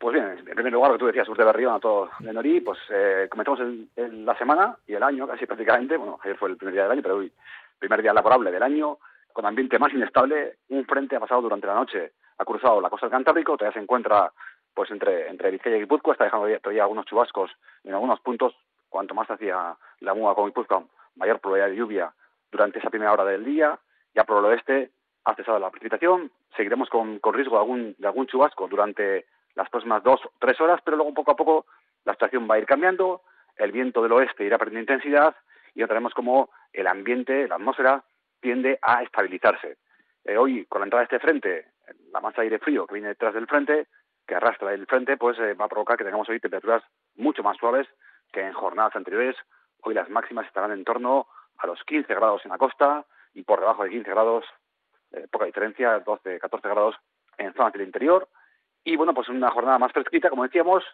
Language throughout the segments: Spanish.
Pues bien, en primer lugar, lo que tú decías, sur de Berrión a todo de Norí, pues eh, comenzamos el, la semana y el año casi prácticamente, bueno, ayer fue el primer día del año, pero hoy primer día laborable del año, con ambiente más inestable, un frente ha pasado durante la noche, ha cruzado la costa del Cantábrico, todavía se encuentra pues entre, entre Vizcaya y Guipúzcoa, está dejando todavía algunos chubascos en algunos puntos, cuanto más hacia la Muga con Guipúzcoa, mayor probabilidad de lluvia durante esa primera hora del día, ya por el oeste ha cesado la precipitación, seguiremos con, con riesgo algún, de algún chubasco durante las próximas dos tres horas, pero luego poco a poco la situación va a ir cambiando, el viento del oeste irá perdiendo intensidad y notaremos como el ambiente, la atmósfera, tiende a estabilizarse. Eh, hoy, con la entrada de este frente, la masa de aire frío que viene detrás del frente, que arrastra el frente, pues eh, va a provocar que tengamos hoy temperaturas mucho más suaves que en jornadas anteriores. Hoy las máximas estarán en torno a los 15 grados en la costa y por debajo de 15 grados, eh, poca diferencia, 12, 14 grados en zonas del interior. Y bueno, pues una jornada más fresquita, como decíamos,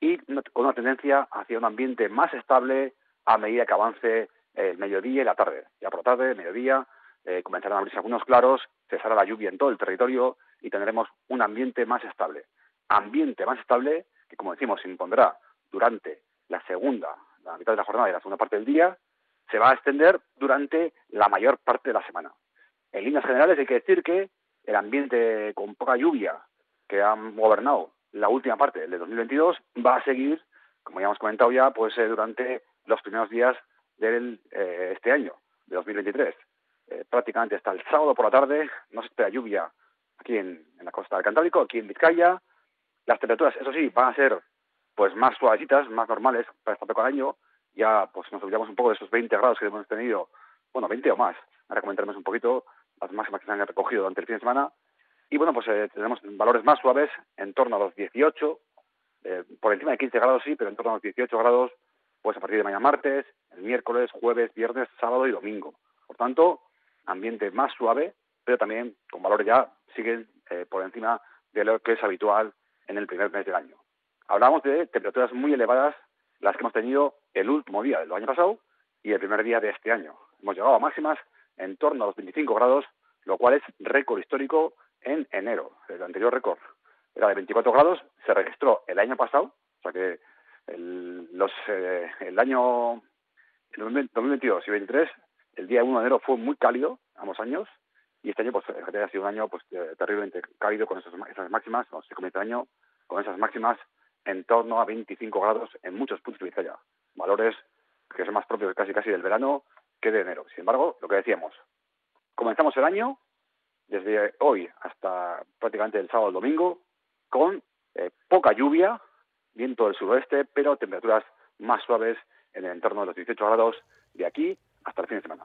y con una tendencia hacia un ambiente más estable a medida que avance el mediodía y la tarde. Ya por la tarde, mediodía, eh, comenzarán a abrirse algunos claros, cesará la lluvia en todo el territorio y tendremos un ambiente más estable. Ambiente más estable que, como decimos, se impondrá durante la segunda, la mitad de la jornada y la segunda parte del día, se va a extender durante la mayor parte de la semana. En líneas generales hay que decir que el ambiente con poca lluvia que han gobernado la última parte del 2022 va a seguir, como ya hemos comentado ya, pues eh, durante los primeros días de eh, este año, de 2023. Eh, prácticamente hasta el sábado por la tarde no se espera lluvia aquí en, la costa del Cantábrico, aquí en Vizcaya. Las temperaturas, eso sí, van a ser pues más suavecitas, más normales para esta época del año. Ya pues nos olvidamos un poco de esos 20 grados que hemos tenido, bueno, 20 o más. Ahora comentaremos un poquito las máximas que se han recogido durante el fin de semana y bueno, pues eh, tenemos valores más suaves, en torno a los 18, eh, por encima de 15 grados sí, pero en torno a los 18 grados, pues a partir de mañana martes, el miércoles, jueves, viernes, sábado y domingo. Por tanto, ambiente más suave, pero también con valores ya siguen eh, por encima de lo que es habitual en el primer mes del año. Hablamos de temperaturas muy elevadas, las que hemos tenido el último día del año pasado y el primer día de este año. Hemos llegado a máximas en torno a los 25 grados, lo cual es récord histórico en enero. El anterior récord era de 24 grados, se registró el año pasado, o sea que el, los, eh, el año el 2022 y 2023, el día 1 de enero fue muy cálido, ambos años, y este año pues ha sido un año pues eh, terriblemente cálido con esas, esas máximas, no se comienza el año con esas máximas en torno a 25 grados en muchos puntos de Vizcaya, valores que son más propios casi casi del verano que de enero. Sin embargo, lo que decíamos, comenzamos el año desde hoy hasta prácticamente el sábado domingo, con eh, poca lluvia, viento del suroeste, pero temperaturas más suaves en el entorno de los 18 grados de aquí hasta el fin de semana.